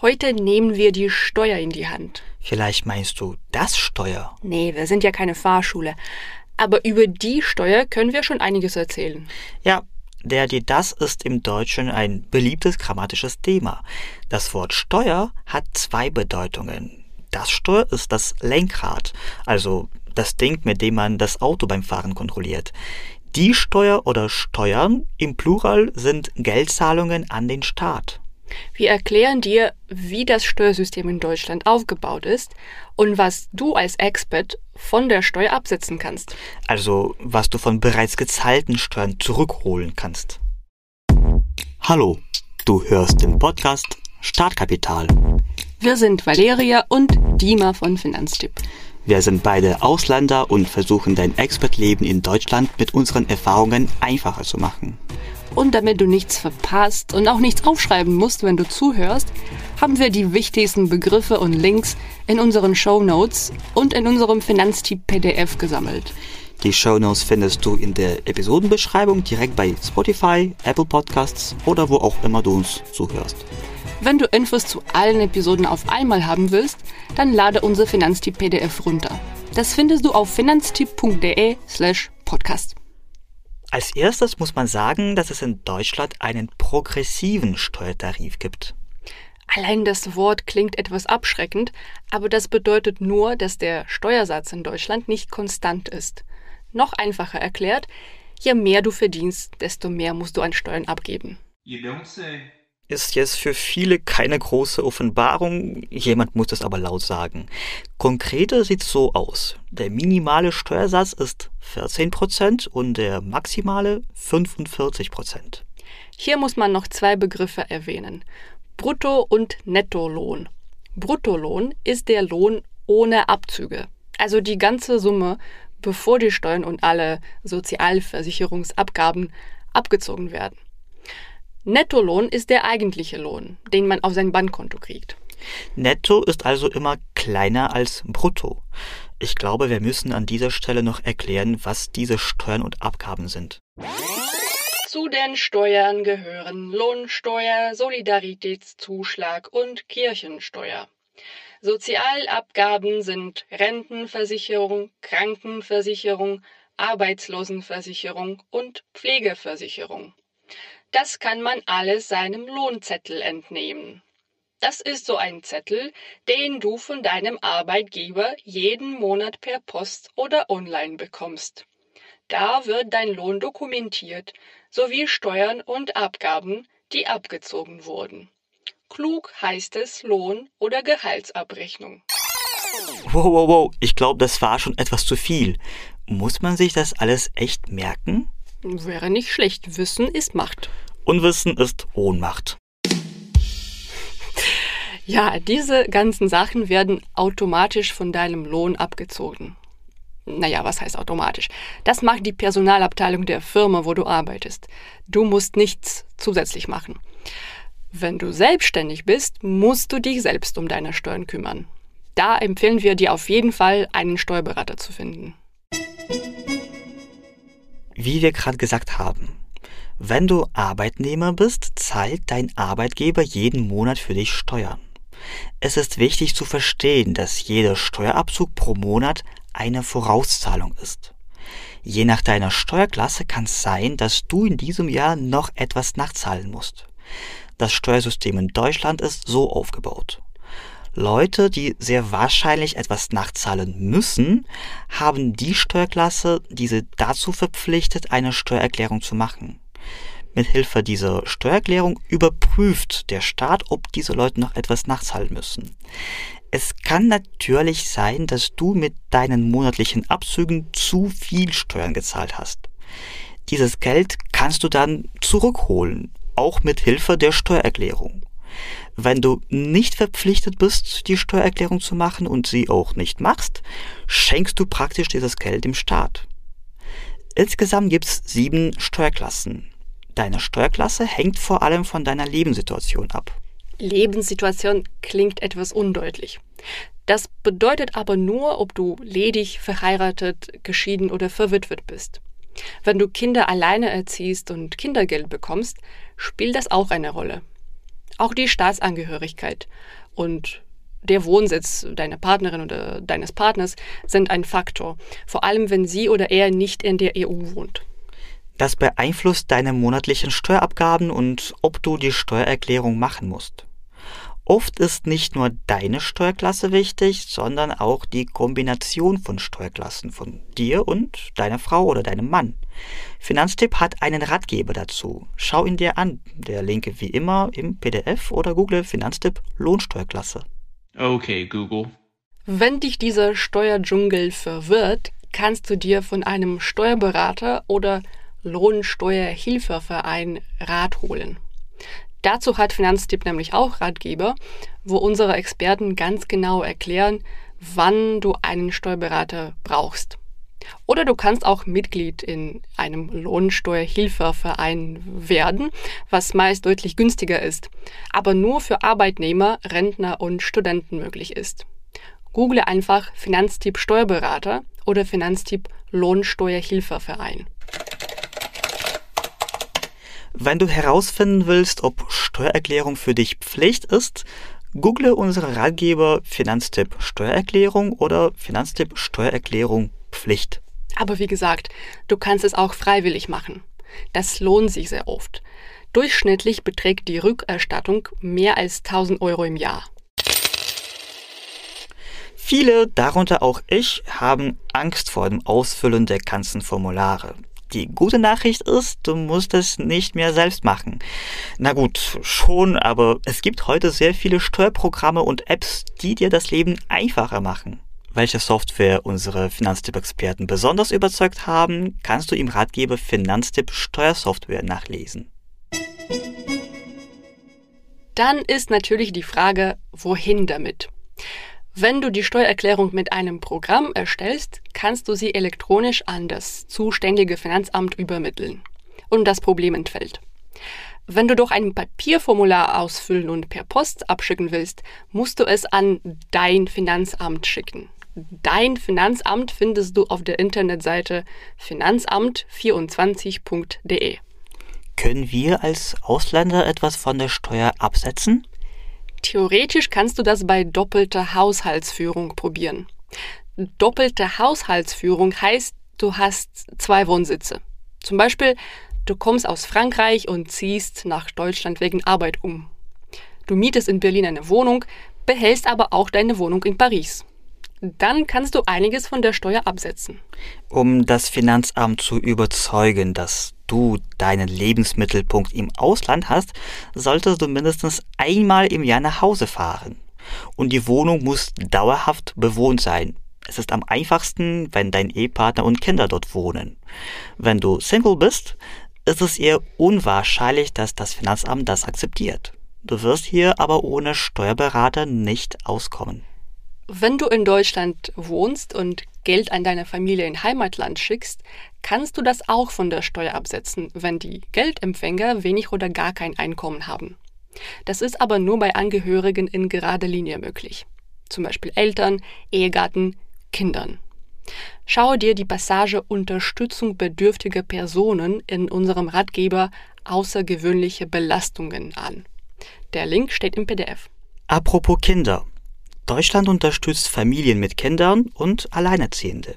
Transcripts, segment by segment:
Heute nehmen wir die Steuer in die Hand. Vielleicht meinst du das Steuer? Nee, wir sind ja keine Fahrschule. Aber über die Steuer können wir schon einiges erzählen. Ja, der die das ist im Deutschen ein beliebtes grammatisches Thema. Das Wort Steuer hat zwei Bedeutungen. Das Steuer ist das Lenkrad, also das Ding, mit dem man das Auto beim Fahren kontrolliert. Die Steuer oder Steuern im Plural sind Geldzahlungen an den Staat. Wir erklären dir, wie das Steuersystem in Deutschland aufgebaut ist und was du als Expert von der Steuer absetzen kannst. Also was du von bereits gezahlten Steuern zurückholen kannst. Hallo, du hörst den Podcast Startkapital. Wir sind Valeria und Dima von Finanztipp. Wir sind beide Ausländer und versuchen dein Expertleben in Deutschland mit unseren Erfahrungen einfacher zu machen. Und damit du nichts verpasst und auch nichts aufschreiben musst, wenn du zuhörst, haben wir die wichtigsten Begriffe und Links in unseren Show Notes und in unserem Finanztipp PDF gesammelt. Die Show Notes findest du in der Episodenbeschreibung direkt bei Spotify, Apple Podcasts oder wo auch immer du uns zuhörst. Wenn du Infos zu allen Episoden auf einmal haben willst, dann lade unser Finanztipp PDF runter. Das findest du auf finanztipp.de slash podcast. Als erstes muss man sagen, dass es in Deutschland einen progressiven Steuertarif gibt. Allein das Wort klingt etwas abschreckend, aber das bedeutet nur, dass der Steuersatz in Deutschland nicht konstant ist. Noch einfacher erklärt, je mehr du verdienst, desto mehr musst du an Steuern abgeben. You don't say ist jetzt für viele keine große Offenbarung, jemand muss es aber laut sagen. Konkreter sieht es so aus. Der minimale Steuersatz ist 14% und der maximale 45%. Hier muss man noch zwei Begriffe erwähnen. Brutto- und Nettolohn. Bruttolohn ist der Lohn ohne Abzüge. Also die ganze Summe, bevor die Steuern und alle Sozialversicherungsabgaben abgezogen werden. Nettolohn ist der eigentliche Lohn, den man auf sein Bankkonto kriegt. Netto ist also immer kleiner als Brutto. Ich glaube, wir müssen an dieser Stelle noch erklären, was diese Steuern und Abgaben sind. Zu den Steuern gehören Lohnsteuer, Solidaritätszuschlag und Kirchensteuer. Sozialabgaben sind Rentenversicherung, Krankenversicherung, Arbeitslosenversicherung und Pflegeversicherung. Das kann man alles seinem Lohnzettel entnehmen. Das ist so ein Zettel, den du von deinem Arbeitgeber jeden Monat per Post oder online bekommst. Da wird dein Lohn dokumentiert, sowie Steuern und Abgaben, die abgezogen wurden. Klug heißt es Lohn- oder Gehaltsabrechnung. Wow, wow, wow, ich glaube, das war schon etwas zu viel. Muss man sich das alles echt merken? Wäre nicht schlecht. Wissen ist Macht. Unwissen ist Ohnmacht. Ja, diese ganzen Sachen werden automatisch von deinem Lohn abgezogen. Naja, was heißt automatisch? Das macht die Personalabteilung der Firma, wo du arbeitest. Du musst nichts zusätzlich machen. Wenn du selbstständig bist, musst du dich selbst um deine Steuern kümmern. Da empfehlen wir dir auf jeden Fall, einen Steuerberater zu finden. Wie wir gerade gesagt haben, wenn du Arbeitnehmer bist, zahlt dein Arbeitgeber jeden Monat für dich Steuern. Es ist wichtig zu verstehen, dass jeder Steuerabzug pro Monat eine Vorauszahlung ist. Je nach deiner Steuerklasse kann es sein, dass du in diesem Jahr noch etwas nachzahlen musst. Das Steuersystem in Deutschland ist so aufgebaut. Leute, die sehr wahrscheinlich etwas nachzahlen müssen, haben die Steuerklasse, die sie dazu verpflichtet, eine Steuererklärung zu machen. Mithilfe dieser Steuererklärung überprüft der Staat, ob diese Leute noch etwas nachzahlen müssen. Es kann natürlich sein, dass du mit deinen monatlichen Abzügen zu viel Steuern gezahlt hast. Dieses Geld kannst du dann zurückholen, auch mit Hilfe der Steuererklärung. Wenn du nicht verpflichtet bist, die Steuererklärung zu machen und sie auch nicht machst, schenkst du praktisch dieses Geld dem Staat. Insgesamt gibt es sieben Steuerklassen. Deine Steuerklasse hängt vor allem von deiner Lebenssituation ab. Lebenssituation klingt etwas undeutlich. Das bedeutet aber nur, ob du ledig, verheiratet, geschieden oder verwitwet bist. Wenn du Kinder alleine erziehst und Kindergeld bekommst, spielt das auch eine Rolle. Auch die Staatsangehörigkeit und der Wohnsitz deiner Partnerin oder deines Partners sind ein Faktor, vor allem wenn sie oder er nicht in der EU wohnt. Das beeinflusst deine monatlichen Steuerabgaben und ob du die Steuererklärung machen musst. Oft ist nicht nur deine Steuerklasse wichtig, sondern auch die Kombination von Steuerklassen von dir und deiner Frau oder deinem Mann. Finanztipp hat einen Ratgeber dazu. Schau ihn dir an. Der Link wie immer im PDF oder google Finanztipp Lohnsteuerklasse. Okay, Google. Wenn dich dieser Steuerdschungel verwirrt, kannst du dir von einem Steuerberater oder Lohnsteuerhilfeverein Rat holen. Dazu hat Finanztipp nämlich auch Ratgeber, wo unsere Experten ganz genau erklären, wann du einen Steuerberater brauchst. Oder du kannst auch Mitglied in einem Lohnsteuerhilfeverein werden, was meist deutlich günstiger ist, aber nur für Arbeitnehmer, Rentner und Studenten möglich ist. Google einfach Finanztipp Steuerberater oder Finanztipp Lohnsteuerhilfeverein. Wenn du herausfinden willst, ob Steuererklärung für dich Pflicht ist, google unsere Ratgeber Finanztipp Steuererklärung oder Finanztipp Steuererklärung Pflicht. Aber wie gesagt, du kannst es auch freiwillig machen. Das lohnt sich sehr oft. Durchschnittlich beträgt die Rückerstattung mehr als 1000 Euro im Jahr. Viele, darunter auch ich, haben Angst vor dem Ausfüllen der ganzen Formulare. Die gute Nachricht ist, du musst es nicht mehr selbst machen. Na gut, schon, aber es gibt heute sehr viele Steuerprogramme und Apps, die dir das Leben einfacher machen. Welche Software unsere Finanztipp-Experten besonders überzeugt haben, kannst du im Ratgeber Finanztipp Steuersoftware nachlesen. Dann ist natürlich die Frage, wohin damit? Wenn du die Steuererklärung mit einem Programm erstellst, kannst du sie elektronisch an das zuständige Finanzamt übermitteln. Und das Problem entfällt. Wenn du doch ein Papierformular ausfüllen und per Post abschicken willst, musst du es an dein Finanzamt schicken. Dein Finanzamt findest du auf der Internetseite finanzamt24.de. Können wir als Ausländer etwas von der Steuer absetzen? Theoretisch kannst du das bei doppelter Haushaltsführung probieren. Doppelte Haushaltsführung heißt, du hast zwei Wohnsitze. Zum Beispiel, du kommst aus Frankreich und ziehst nach Deutschland wegen Arbeit um. Du mietest in Berlin eine Wohnung, behältst aber auch deine Wohnung in Paris. Dann kannst du einiges von der Steuer absetzen. Um das Finanzamt zu überzeugen, dass du deinen Lebensmittelpunkt im Ausland hast, solltest du mindestens einmal im Jahr nach Hause fahren. Und die Wohnung muss dauerhaft bewohnt sein. Es ist am einfachsten, wenn dein Ehepartner und Kinder dort wohnen. Wenn du Single bist, ist es eher unwahrscheinlich, dass das Finanzamt das akzeptiert. Du wirst hier aber ohne Steuerberater nicht auskommen. Wenn du in Deutschland wohnst und Geld an deine Familie in Heimatland schickst, kannst du das auch von der Steuer absetzen, wenn die Geldempfänger wenig oder gar kein Einkommen haben. Das ist aber nur bei Angehörigen in gerader Linie möglich. Zum Beispiel Eltern, Ehegatten, Kindern. Schaue dir die Passage Unterstützung bedürftiger Personen in unserem Ratgeber Außergewöhnliche Belastungen an. Der Link steht im PDF. Apropos Kinder. Deutschland unterstützt Familien mit Kindern und Alleinerziehende.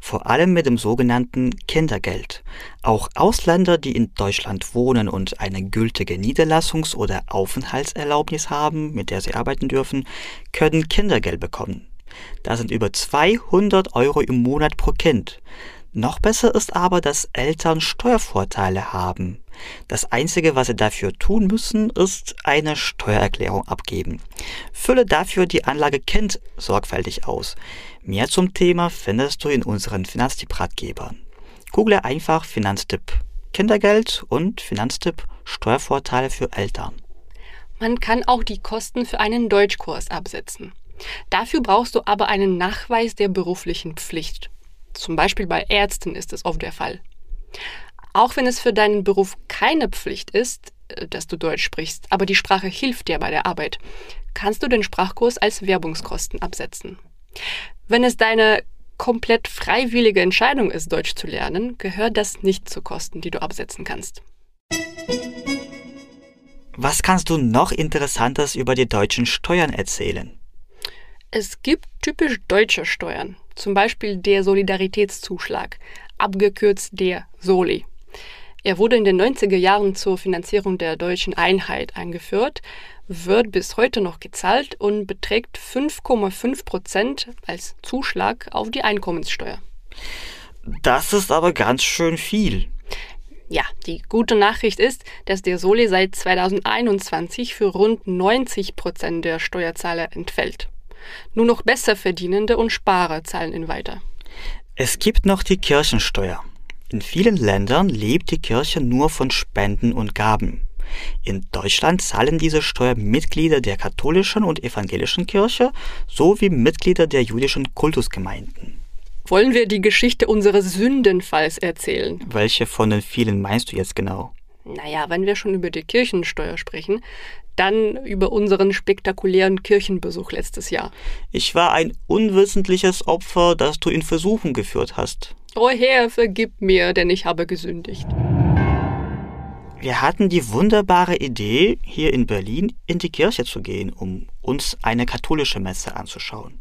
Vor allem mit dem sogenannten Kindergeld. Auch Ausländer, die in Deutschland wohnen und eine gültige Niederlassungs- oder Aufenthaltserlaubnis haben, mit der sie arbeiten dürfen, können Kindergeld bekommen. Das sind über 200 Euro im Monat pro Kind. Noch besser ist aber, dass Eltern Steuervorteile haben. Das Einzige, was Sie dafür tun müssen, ist eine Steuererklärung abgeben. Fülle dafür die Anlage Kind sorgfältig aus. Mehr zum Thema findest du in unseren Finanztipp-Ratgebern. Google einfach Finanztipp Kindergeld und Finanztipp Steuervorteile für Eltern. Man kann auch die Kosten für einen Deutschkurs absetzen. Dafür brauchst du aber einen Nachweis der beruflichen Pflicht. Zum Beispiel bei Ärzten ist es oft der Fall. Auch wenn es für deinen Beruf keine Pflicht ist, äh, dass du Deutsch sprichst, aber die Sprache hilft dir bei der Arbeit, kannst du den Sprachkurs als Werbungskosten absetzen. Wenn es deine komplett freiwillige Entscheidung ist, Deutsch zu lernen, gehört das nicht zu Kosten, die du absetzen kannst. Was kannst du noch Interessantes über die deutschen Steuern erzählen? Es gibt typisch deutsche Steuern, zum Beispiel der Solidaritätszuschlag, abgekürzt der Soli. Er wurde in den 90er Jahren zur Finanzierung der deutschen Einheit eingeführt, wird bis heute noch gezahlt und beträgt 5,5 Prozent als Zuschlag auf die Einkommenssteuer. Das ist aber ganz schön viel. Ja, die gute Nachricht ist, dass der Soli seit 2021 für rund 90 Prozent der Steuerzahler entfällt. Nur noch Besserverdienende und Sparer zahlen ihn weiter. Es gibt noch die Kirchensteuer. In vielen Ländern lebt die Kirche nur von Spenden und Gaben. In Deutschland zahlen diese Steuer Mitglieder der katholischen und evangelischen Kirche sowie Mitglieder der jüdischen Kultusgemeinden. Wollen wir die Geschichte unseres Sündenfalls erzählen? Welche von den vielen meinst du jetzt genau? Naja, wenn wir schon über die Kirchensteuer sprechen, dann über unseren spektakulären Kirchenbesuch letztes Jahr. Ich war ein unwissentliches Opfer, das du in Versuchung geführt hast. O Herr, vergib mir, denn ich habe gesündigt. Wir hatten die wunderbare Idee, hier in Berlin in die Kirche zu gehen, um uns eine katholische Messe anzuschauen.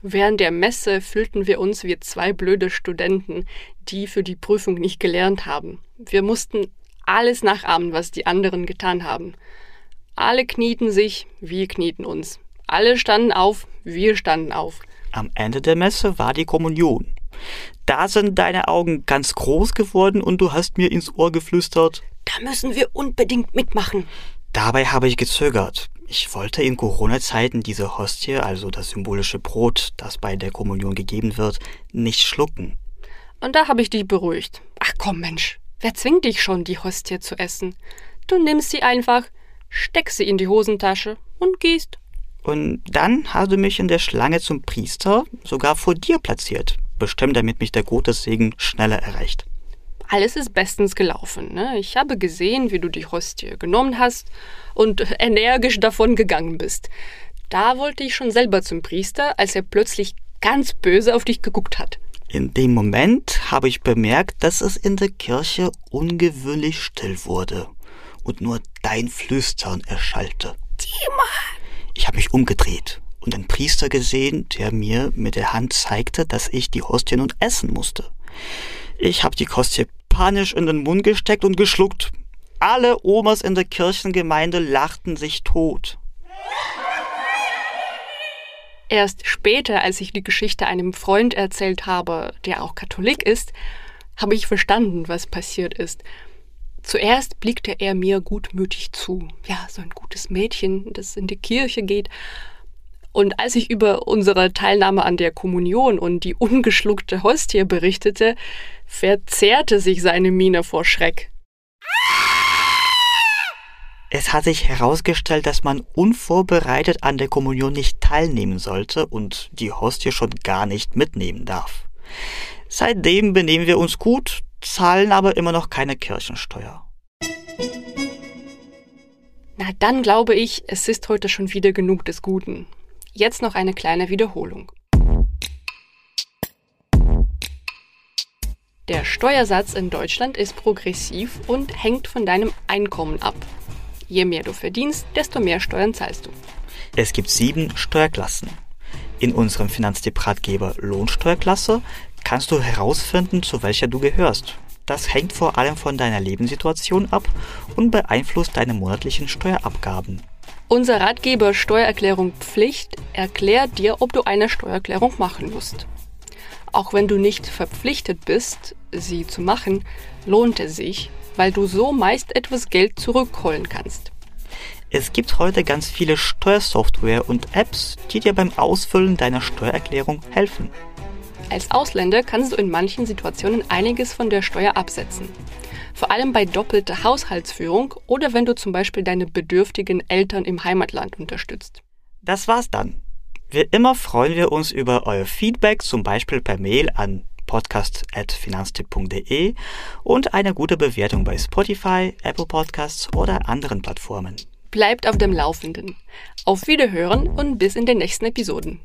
Während der Messe fühlten wir uns wie zwei blöde Studenten, die für die Prüfung nicht gelernt haben. Wir mussten alles nachahmen, was die anderen getan haben. Alle knieten sich, wir knieten uns. Alle standen auf, wir standen auf. Am Ende der Messe war die Kommunion. Da sind deine Augen ganz groß geworden und du hast mir ins Ohr geflüstert. Da müssen wir unbedingt mitmachen. Dabei habe ich gezögert. Ich wollte in Corona-Zeiten diese Hostie, also das symbolische Brot, das bei der Kommunion gegeben wird, nicht schlucken. Und da habe ich dich beruhigt. Ach komm, Mensch, wer zwingt dich schon, die Hostie zu essen? Du nimmst sie einfach, steckst sie in die Hosentasche und gehst. Und dann hast du mich in der Schlange zum Priester sogar vor dir platziert. Bestimmt, damit mich der Gottessegen schneller erreicht. Alles ist bestens gelaufen. Ne? Ich habe gesehen, wie du die Hostie genommen hast und energisch davon gegangen bist. Da wollte ich schon selber zum Priester, als er plötzlich ganz böse auf dich geguckt hat. In dem Moment habe ich bemerkt, dass es in der Kirche ungewöhnlich still wurde und nur dein Flüstern erschallte. Timon! Ich habe mich umgedreht und den Priester gesehen, der mir mit der Hand zeigte, dass ich die Hostie nun essen musste. Ich habe die Hostie panisch in den Mund gesteckt und geschluckt. Alle Omas in der Kirchengemeinde lachten sich tot. Erst später, als ich die Geschichte einem Freund erzählt habe, der auch Katholik ist, habe ich verstanden, was passiert ist. Zuerst blickte er mir gutmütig zu. Ja, so ein gutes Mädchen, das in die Kirche geht. Und als ich über unsere Teilnahme an der Kommunion und die ungeschluckte Hostie berichtete, verzerrte sich seine Miene vor Schreck. Es hat sich herausgestellt, dass man unvorbereitet an der Kommunion nicht teilnehmen sollte und die Hostie schon gar nicht mitnehmen darf. Seitdem benehmen wir uns gut, zahlen aber immer noch keine Kirchensteuer. Na, dann glaube ich, es ist heute schon wieder genug des Guten. Jetzt noch eine kleine Wiederholung. Der Steuersatz in Deutschland ist progressiv und hängt von deinem Einkommen ab. Je mehr du verdienst, desto mehr Steuern zahlst du. Es gibt sieben Steuerklassen. In unserem Finanztipp-Ratgeber Lohnsteuerklasse kannst du herausfinden, zu welcher du gehörst. Das hängt vor allem von deiner Lebenssituation ab und beeinflusst deine monatlichen Steuerabgaben. Unser Ratgeber Steuererklärung Pflicht erklärt dir, ob du eine Steuererklärung machen musst. Auch wenn du nicht verpflichtet bist, sie zu machen, lohnt es sich, weil du so meist etwas Geld zurückholen kannst. Es gibt heute ganz viele Steuersoftware und Apps, die dir beim Ausfüllen deiner Steuererklärung helfen. Als Ausländer kannst du in manchen Situationen einiges von der Steuer absetzen. Vor allem bei doppelter Haushaltsführung oder wenn du zum Beispiel deine bedürftigen Eltern im Heimatland unterstützt. Das war's dann. Wie immer freuen wir uns über euer Feedback, zum Beispiel per Mail an podcast.finanztipp.de und eine gute Bewertung bei Spotify, Apple Podcasts oder anderen Plattformen. Bleibt auf dem Laufenden. Auf Wiederhören und bis in den nächsten Episoden.